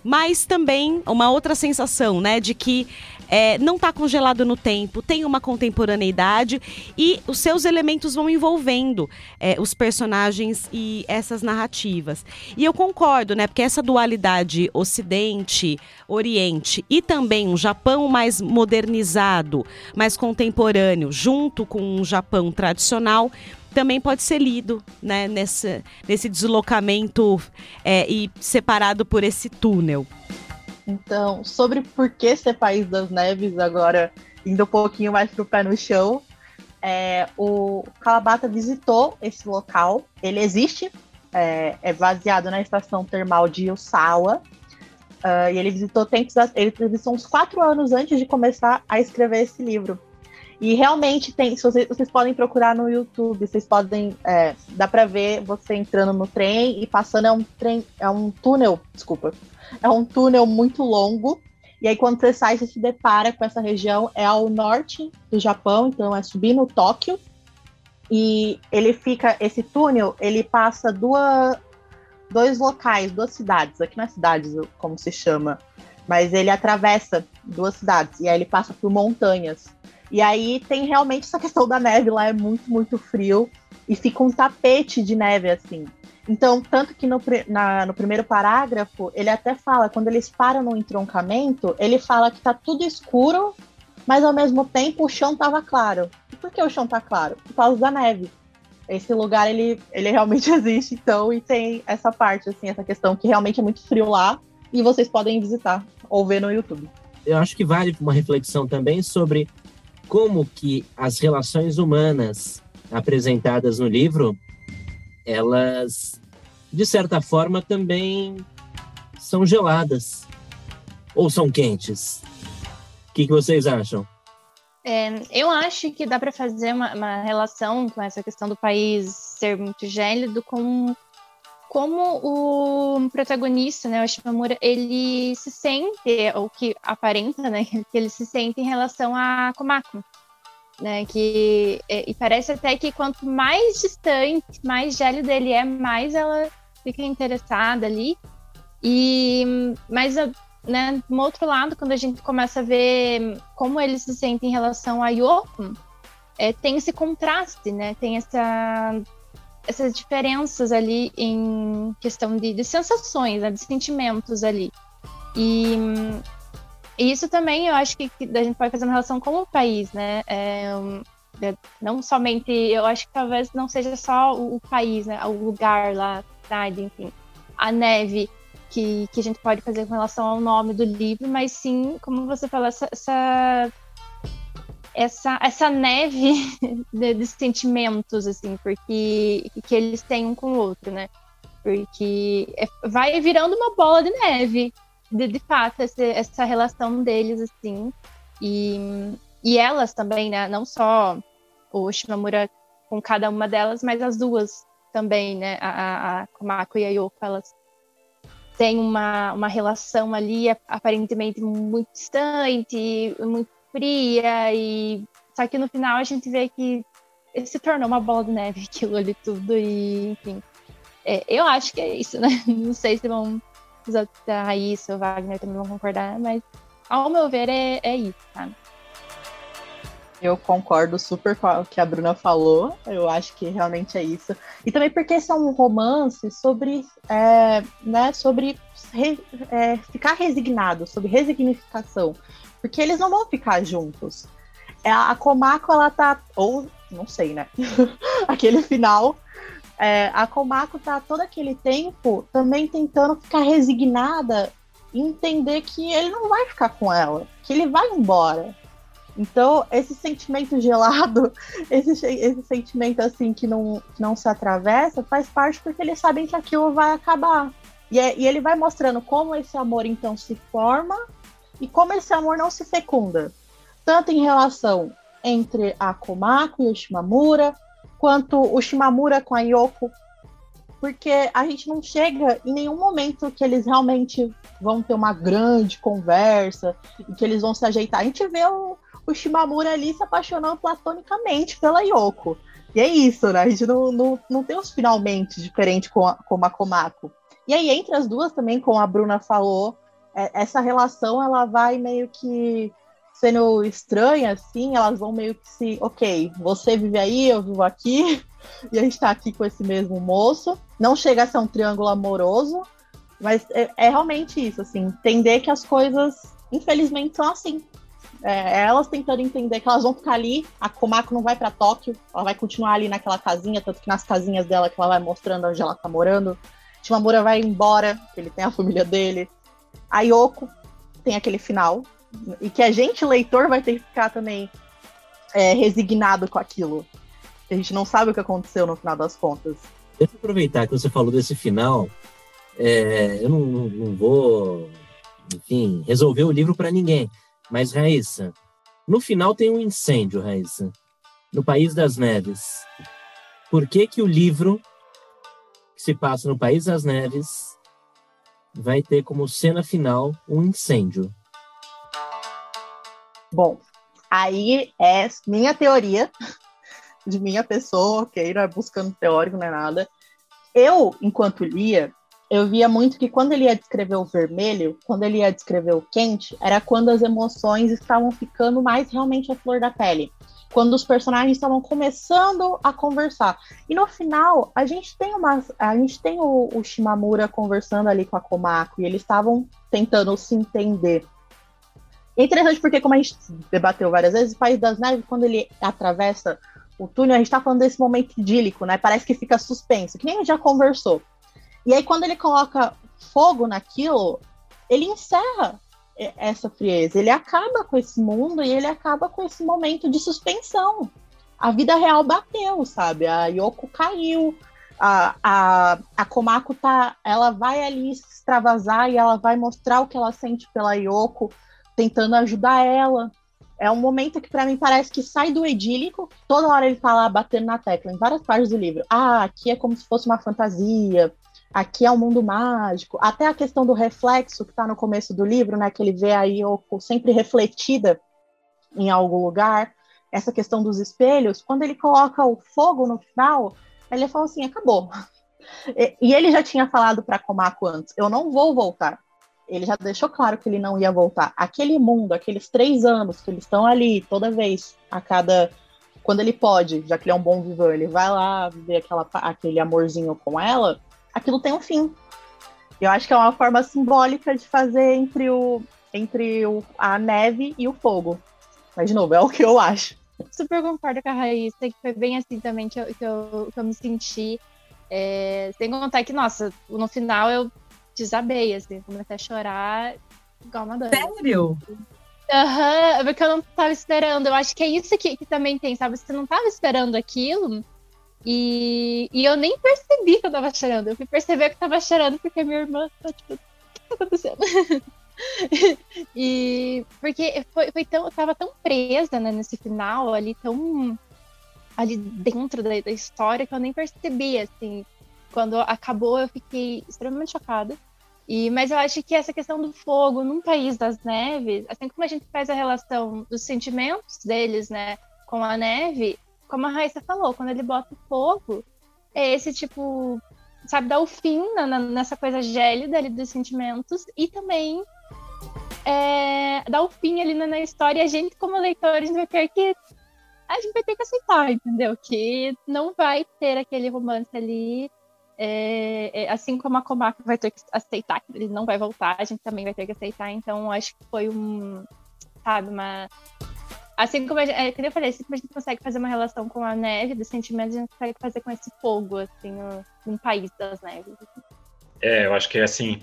mas também uma outra sensação, né, de que é, não está congelado no tempo, tem uma contemporaneidade e os seus elementos vão envolvendo é, os personagens e essas narrativas. E eu concordo, né? Porque essa dualidade Ocidente, Oriente e também um Japão mais modernizado, mais contemporâneo, junto com um Japão tradicional, também pode ser lido né, nesse, nesse deslocamento é, e separado por esse túnel. Então, sobre por que ser País das Neves, agora indo um pouquinho mais para o pé no chão, é, o Calabata visitou esse local. Ele existe, é, é baseado na estação termal de Usawa. Uh, e ele visitou tempos, ele visitou uns quatro anos antes de começar a escrever esse livro. E realmente tem, se vocês, vocês podem procurar no YouTube, vocês podem, é, dá para ver você entrando no trem e passando é um trem, é um túnel, desculpa, é um túnel muito longo. E aí quando você sai, você se depara com essa região, é ao norte do Japão, então é subir no Tóquio. E ele fica, esse túnel, ele passa duas, dois locais, duas cidades, aqui nas cidades, como se chama, mas ele atravessa duas cidades e aí ele passa por montanhas. E aí tem realmente essa *laughs* questão da neve lá, é muito, muito frio e fica um tapete de neve assim. Então, tanto que no, na, no primeiro parágrafo, ele até fala, quando eles param no entroncamento, ele fala que tá tudo escuro, mas ao mesmo tempo o chão tava claro. E por que o chão tá claro? Por causa da neve. Esse lugar, ele, ele realmente *laughs* existe, então, e tem essa parte, assim, essa questão que realmente é muito frio lá, e vocês podem visitar ou ver no YouTube. Eu acho que vale uma reflexão também sobre como que as relações humanas apresentadas no livro, elas, de certa forma, também são geladas ou são quentes. O que, que vocês acham? É, eu acho que dá para fazer uma, uma, relação com essa questão do país ser muito gélido com como o protagonista, né, o Shimamura, ele se sente, ou que aparenta, né, *laughs* que ele se sente em relação a Komako, né, que e parece até que quanto mais distante, mais gélido ele é, mais ela fica interessada ali. E mas né, do outro lado, quando a gente começa a ver como ele se sente em relação a Yoko, é, tem esse contraste, né? Tem essa essas diferenças ali em questão de, de sensações, né, de sentimentos ali. E, e, isso também eu acho que, que, a gente pode fazer uma relação com o país, né? É, é, não somente, eu acho que talvez não seja só o, o país, né? O lugar lá, cidade, enfim, a neve que, que a gente pode fazer com relação ao nome do livro, mas sim, como você falou, essa, essa essa, essa neve *laughs* de, de, sentimentos, assim, porque que eles têm um com o outro, né? Porque é, vai virando uma bola de neve, de, de fato, essa, essa relação deles, assim. E, e elas também, né? Não só o Shimamura com cada uma delas, mas as duas também, né? A, a Komako e a Yoko, elas têm uma, uma relação ali aparentemente muito distante, muito fria e só que no final a gente vê que se tornou uma bola de neve *laughs* aquilo ali tudo e enfim. É, eu acho que é isso né? *laughs* Não sei se vão a Raíssa ou Wagner também vão concordar mas ao meu ver é, é isso tá eu concordo super com o que a Bruna falou. Eu acho que realmente é isso. E também porque esse é um romance sobre, é, né, sobre re, é, ficar resignado, sobre resignificação porque eles não vão ficar juntos. É, a Komako, ela tá. Ou, não sei, né? *laughs* aquele final. É, a Komako tá todo aquele tempo também tentando ficar resignada entender que ele não vai ficar com ela, que ele vai embora. Então, esse sentimento gelado, *laughs* esse, esse sentimento assim que não, não se atravessa, faz parte porque eles sabem que aquilo vai acabar. E, é, e ele vai mostrando como esse amor então se forma e como esse amor não se fecunda, tanto em relação entre a Komako e o Shimamura, quanto o Shimamura com a Yoko, porque a gente não chega em nenhum momento que eles realmente vão ter uma grande conversa e que eles vão se ajeitar. A gente vê o, o Shimamura ali se apaixonando platonicamente pela Yoko. E é isso, né? A gente não, não, não tem os finalmente diferente com a, com a Komako. E aí, entre as duas também, como a Bruna falou, é, essa relação ela vai meio que sendo estranha, assim, elas vão meio que se, ok, você vive aí, eu vivo aqui, *laughs* e a gente tá aqui com esse mesmo moço. Não chega a ser um triângulo amoroso, mas é, é realmente isso, assim, entender que as coisas, infelizmente, são assim. É, elas tentando entender que elas vão ficar ali, a Komako não vai para Tóquio, ela vai continuar ali naquela casinha, tanto que nas casinhas dela que ela vai mostrando onde ela tá morando. Shimamura vai embora, ele tem a família dele. A Yoko tem aquele final. E que a gente, leitor, vai ter que ficar também é, resignado com aquilo. A gente não sabe o que aconteceu no final das contas. Deixa eu aproveitar que você falou desse final. É, eu não, não, vou, enfim, resolver o livro para ninguém. Mas, Raíssa, No final tem um incêndio, Raíssa, no País das Neves. Por que que o livro que se passa no País das Neves vai ter como cena final um incêndio? Bom, aí é minha teoria, de minha pessoa, ok? Não é buscando teórico, não é nada. Eu, enquanto lia, eu via muito que quando ele ia descrever o vermelho, quando ele ia descrever o quente, era quando as emoções estavam ficando mais realmente à flor da pele. Quando os personagens estavam começando a conversar. E no final, a gente tem uma. A gente tem o, o Shimamura conversando ali com a Komako, e eles estavam tentando se entender. É interessante porque, como a gente debateu várias vezes, o País das Neves, quando ele atravessa o túnel, a gente tá falando desse momento idílico, né? Parece que fica suspenso, que nem a gente já conversou. E aí, quando ele coloca fogo naquilo, ele encerra essa frieza. Ele acaba com esse mundo e ele acaba com esse momento de suspensão. A vida real bateu, sabe? A Yoko caiu, a, a, a Komako tá, ela vai ali extravasar e ela vai mostrar o que ela sente pela Yoko, tentando ajudar ela. É um momento que para mim parece que sai do edílico. Toda hora ele tá lá batendo na tecla, em várias partes do livro. Ah, aqui é como se fosse uma fantasia aqui é um mundo mágico. Até a questão do reflexo que está no começo do livro, né, que ele vê a Yoko sempre refletida em algum lugar. Essa questão dos espelhos, quando ele coloca o fogo no final, ele fala assim, acabou. E, ele já tinha falado para Komako antes, eu não vou voltar. Ele já deixou claro que ele não ia voltar. Aquele mundo, aqueles três anos que eles estão ali, toda vez, a cada quando ele pode, já que ele é um bom vivão, ele vai lá viver aquela, aquele amorzinho com ela, aquilo tem um fim. Eu acho que é uma forma simbólica de fazer entre, o, entre o, a neve e o fogo. Mas, de novo, é o que eu acho. Super concordo com a Raíssa, que foi bem assim também que eu, que eu, que eu me senti. É, sem contar que, nossa, no final eu desabei, assim, comecei a chorar igual uma doida. Sério? Aham, uhum, porque eu não tava esperando. Eu acho que é isso que, que também tem, sabe? Você não tava esperando aquilo, e, e eu nem percebi que eu tava chorando. Eu fui perceber que eu tava chorando porque minha irmã tá tipo, o que tá acontecendo? *laughs* e porque foi, foi tão, eu tava tão presa né, nesse final, ali tão ali dentro da, da história que eu nem percebi, assim. Quando acabou, eu fiquei extremamente chocada. E, mas eu acho que essa questão do fogo num país das neves, assim como a gente faz a relação dos sentimentos deles, né, com a neve, como a Raíssa falou, quando ele bota o fogo, é esse tipo, sabe, dar o fim na, na, nessa coisa gélida ali dos sentimentos e também é, dar o fim ali na, na história. A gente, como leitores, vai ter que. A gente vai ter que aceitar, entendeu? Que não vai ter aquele romance ali. É, é, assim como a Komako vai ter que aceitar que ele não vai voltar, a gente também vai ter que aceitar. Então, acho que foi um, sabe, uma Assim como, a gente, é, eu falei, assim como a gente consegue fazer uma relação com a neve, dos sentimentos, a gente consegue fazer com esse fogo, assim, no, país das neves. É, eu acho que é assim,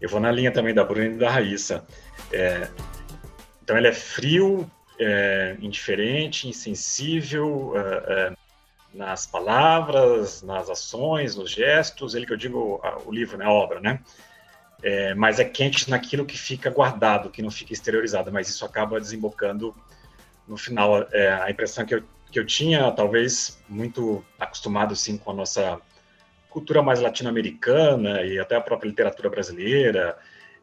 eu vou na linha também da Bruna e da Raíssa. É, então ele é frio, é, indiferente, insensível é, é, nas palavras, nas ações, nos gestos, ele que eu digo o livro, né, a obra, né? É, mas é quente naquilo que fica guardado, que não fica exteriorizado, mas isso acaba desembocando no final, é, a impressão que eu, que eu tinha, talvez muito acostumado assim, com a nossa cultura mais latino-americana e até a própria literatura brasileira,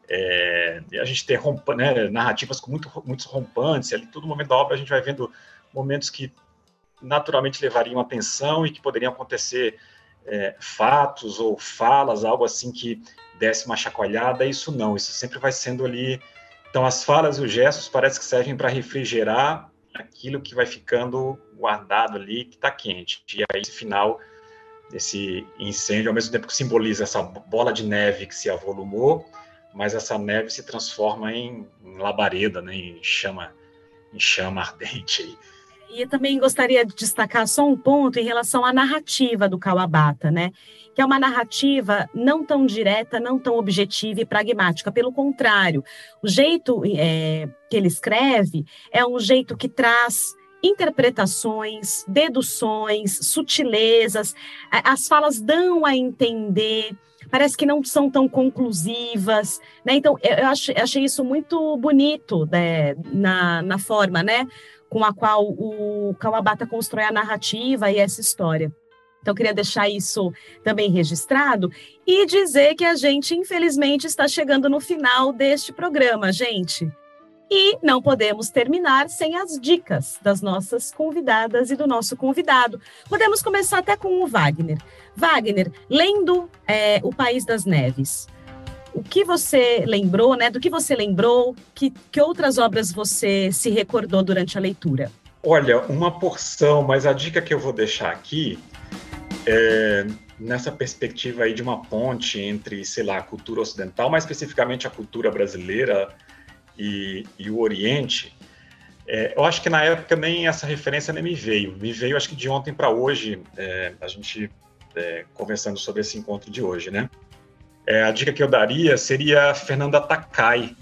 é, a gente ter rompa, né, narrativas com muito, muitos rompantes, ali todo momento da obra a gente vai vendo momentos que naturalmente levariam atenção e que poderiam acontecer é, fatos ou falas, algo assim que desse uma chacoalhada, isso não, isso sempre vai sendo ali. Então, as falas e os gestos parece que servem para refrigerar aquilo que vai ficando guardado ali, que está quente. E aí, esse final desse incêndio, ao mesmo tempo que simboliza essa bola de neve que se avolumou, mas essa neve se transforma em, em labareda, né, em chama, em chama *laughs* ardente. E também gostaria de destacar só um ponto em relação à narrativa do Kawabata, né? Que é uma narrativa não tão direta, não tão objetiva e pragmática. Pelo contrário, o jeito é, que ele escreve é um jeito que traz interpretações, deduções, sutilezas. As falas dão a entender parece que não são tão conclusivas, né? Então, eu achei, achei isso muito bonito né, na, na forma, né? Com a qual o Kawabata constrói a narrativa e essa história. Então, queria deixar isso também registrado e dizer que a gente, infelizmente, está chegando no final deste programa, gente. E não podemos terminar sem as dicas das nossas convidadas e do nosso convidado. Podemos começar até com o Wagner. Wagner, lendo é, O País das Neves, o que você lembrou, né? Do que você lembrou? Que, que outras obras você se recordou durante a leitura? Olha, uma porção, mas a dica que eu vou deixar aqui é nessa perspectiva aí de uma ponte entre, sei lá, a cultura ocidental, mais especificamente a cultura brasileira e, e o Oriente, é, eu acho que na época nem essa referência nem me veio. Me veio, acho que de ontem para hoje, é, a gente é, conversando sobre esse encontro de hoje, né? É, a dica que eu daria seria Fernanda Takai,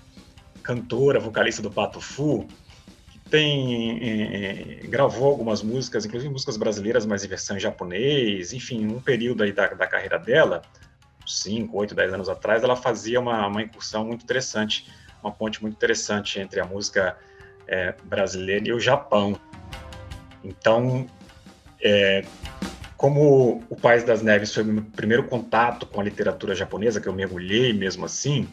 cantora, vocalista do Pato Fu, que tem é, é, gravou algumas músicas, inclusive músicas brasileiras, mas em versão em japonês. Enfim, um período aí da, da carreira dela, 5, 8, 10 anos atrás, ela fazia uma, uma incursão muito interessante uma ponte muito interessante entre a música é, brasileira e o Japão. Então, é, como o País das Neves foi o meu primeiro contato com a literatura japonesa, que eu mergulhei mesmo assim,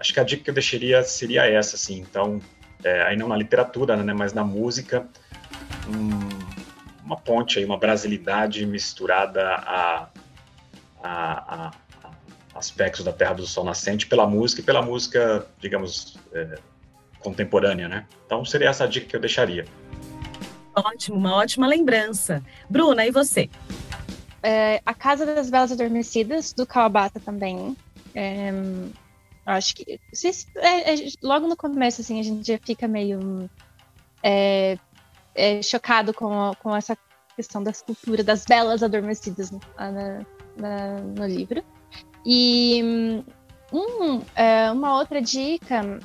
acho que a dica que eu deixaria seria essa, assim. Então, é, aí não na literatura, né, mas na música, um, uma ponte aí, uma brasilidade misturada a, a, a, aspectos da Terra do Sol Nascente pela música e pela música, digamos, é, contemporânea, né? Então seria essa dica que eu deixaria. Ótimo, uma ótima lembrança. Bruna, e você? É, a Casa das Belas Adormecidas, do Kawabata também. É, acho que é, é, logo no começo, assim, a gente já fica meio é, é, chocado com, com essa questão da escultura das belas adormecidas na, na, no livro. E um, uma outra dica,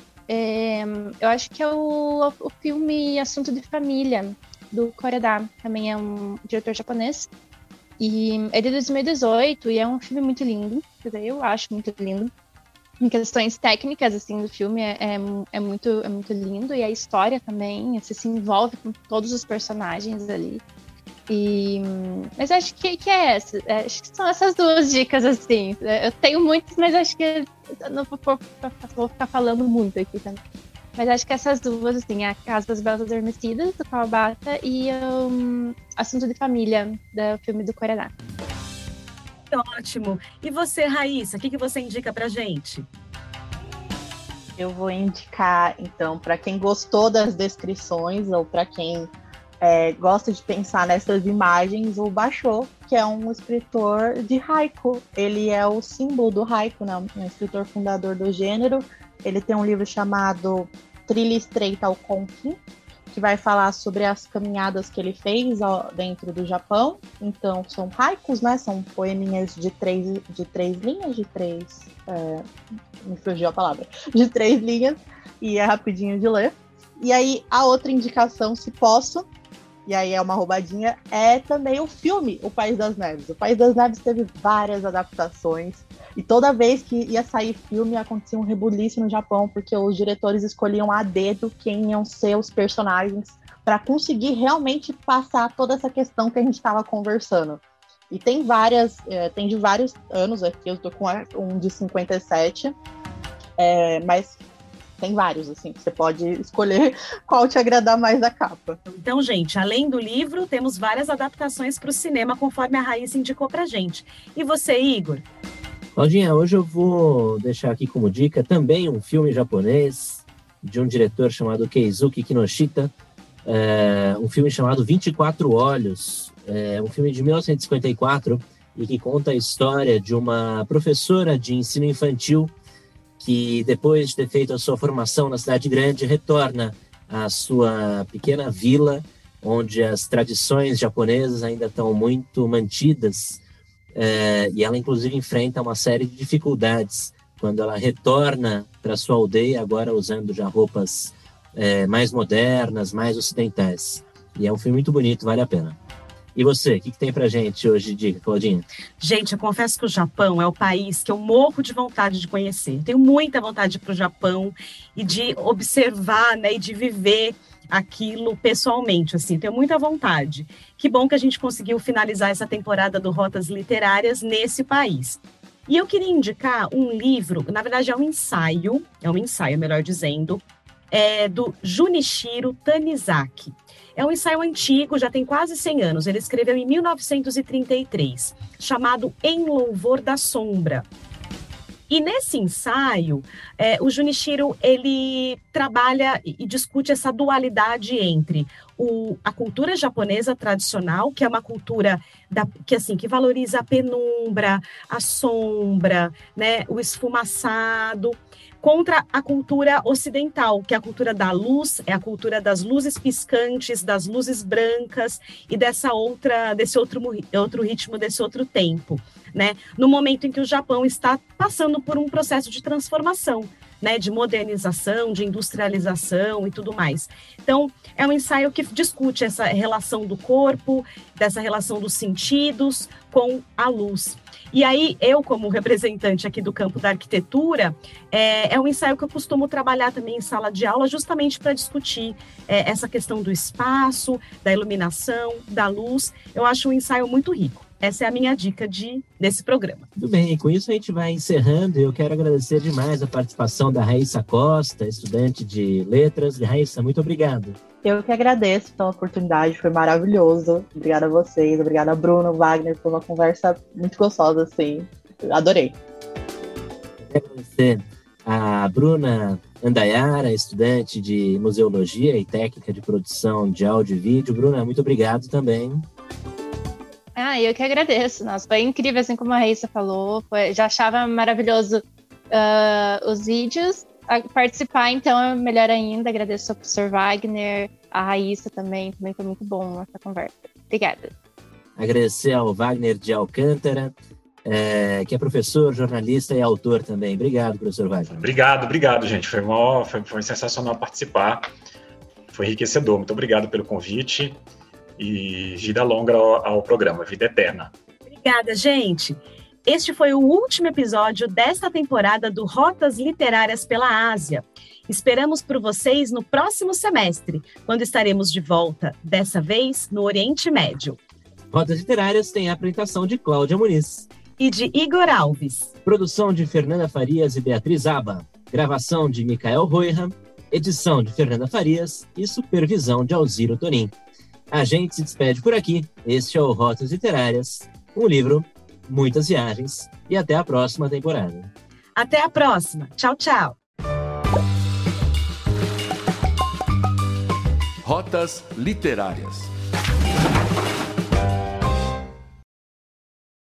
eu acho que é o, o filme Assunto de Família, do Koreda, também é um diretor japonês. E é de 2018 e é um filme muito lindo, quer dizer, eu acho muito lindo. Em questões técnicas, assim, do filme é, é, é, muito, é muito lindo e a história também, você se envolve com todos os personagens ali. E, mas acho que, que é essa. É, acho que são essas duas dicas, assim. É, eu tenho muitas, mas acho que não vou, vou ficar falando muito aqui também. Mas acho que essas duas, assim, a Casa das Belas Adormecidas, do Kawabata, e um, Assunto de Família, do filme do Corená. Ótimo. E você, Raíssa, o que, que você indica pra gente? Eu vou indicar, então, para quem gostou das descrições ou para quem é, gosta de pensar nessas imagens, o Basho, que é um escritor de haiku. Ele é o símbolo do haiku, né? um escritor fundador do gênero. Ele tem um livro chamado Trilha Estreita ao Konkin, que vai falar sobre as caminhadas que ele fez ó, dentro do Japão. Então, são haikus, né? São poeminhas de três, de três linhas, de três. É, me fugiu a palavra. De três linhas, e é rapidinho de ler. E aí, a outra indicação, se posso, e aí é uma roubadinha, é também o filme O País das Neves. O País das Neves teve várias adaptações, e toda vez que ia sair filme acontecia um rebuliço no Japão, porque os diretores escolhiam a dedo quem iam ser os personagens para conseguir realmente passar toda essa questão que a gente estava conversando. E tem várias, é, tem de vários anos aqui, eu tô com um de 57, é, mas tem vários, assim, você pode escolher *laughs* qual te agradar mais da capa. Então, gente, além do livro, temos várias adaptações para o cinema, conforme a Raíssa indicou para gente. E você, Igor? Claudinha, hoje eu vou deixar aqui como dica também um filme japonês de um diretor chamado Keizuki Kinoshita, é, um filme chamado 24 Olhos, é um filme de 1954 e que conta a história de uma professora de ensino infantil que depois de ter feito a sua formação na cidade grande, retorna à sua pequena vila, onde as tradições japonesas ainda estão muito mantidas, é, e ela inclusive enfrenta uma série de dificuldades quando ela retorna para sua aldeia, agora usando já roupas é, mais modernas, mais ocidentais. E é um filme muito bonito, vale a pena. E você, o que, que tem pra gente hoje de dica, Claudinha? Gente, eu confesso que o Japão é o país que eu morro de vontade de conhecer. Tenho muita vontade de ir para o Japão e de observar né, e de viver aquilo pessoalmente, assim, tenho muita vontade. Que bom que a gente conseguiu finalizar essa temporada do Rotas Literárias nesse país. E eu queria indicar um livro, na verdade é um ensaio, é um ensaio, melhor dizendo, é do Junichiro Tanizaki. É um ensaio antigo, já tem quase 100 anos. Ele escreveu em 1933, chamado Em Louvor da Sombra. E nesse ensaio, é, o Junichiro ele trabalha e discute essa dualidade entre o, a cultura japonesa tradicional, que é uma cultura da, que assim que valoriza a penumbra, a sombra, né, o esfumaçado, contra a cultura ocidental, que é a cultura da luz, é a cultura das luzes piscantes, das luzes brancas e dessa outra, desse outro, outro ritmo, desse outro tempo, né? No momento em que o Japão está passando por um processo de transformação, né, de modernização, de industrialização e tudo mais. Então, é um ensaio que discute essa relação do corpo, dessa relação dos sentidos com a luz. E aí, eu, como representante aqui do campo da arquitetura, é, é um ensaio que eu costumo trabalhar também em sala de aula, justamente para discutir é, essa questão do espaço, da iluminação, da luz. Eu acho um ensaio muito rico. Essa é a minha dica de, desse programa. Tudo bem, com isso a gente vai encerrando. Eu quero agradecer demais a participação da Raíssa Costa, estudante de letras. Raíssa, muito obrigado. Eu que agradeço pela oportunidade, foi maravilhoso. Obrigada a vocês, obrigada a Bruno, Wagner, foi uma conversa muito gostosa, assim. Adorei. Quero agradecer a Bruna Andayara, estudante de museologia e técnica de produção de áudio e vídeo. Bruna, muito obrigado também. Ah, eu que agradeço. Nossa, foi incrível, assim como a Raíssa falou. Foi, já achava maravilhoso uh, os vídeos. A participar, então, é melhor ainda. Agradeço ao professor Wagner, a Raíssa também. Também foi muito bom essa conversa. Obrigada. Agradecer ao Wagner de Alcântara, é, que é professor, jornalista e autor também. Obrigado, professor Wagner. Obrigado, obrigado, gente. Foi, mó, foi, foi sensacional participar. Foi enriquecedor. Muito obrigado pelo convite e vida longa ao, ao programa, vida eterna. Obrigada, gente. Este foi o último episódio desta temporada do Rotas Literárias pela Ásia. Esperamos por vocês no próximo semestre, quando estaremos de volta, dessa vez no Oriente Médio. Rotas Literárias tem a apresentação de Cláudia Muniz. E de Igor Alves. Produção de Fernanda Farias e Beatriz Aba. Gravação de Micael Roiha. Edição de Fernanda Farias e supervisão de Alziro Tonim. A gente se despede por aqui. Este é o Rotas Literárias, um livro, muitas viagens e até a próxima temporada. Até a próxima. Tchau, tchau. Rotas Literárias.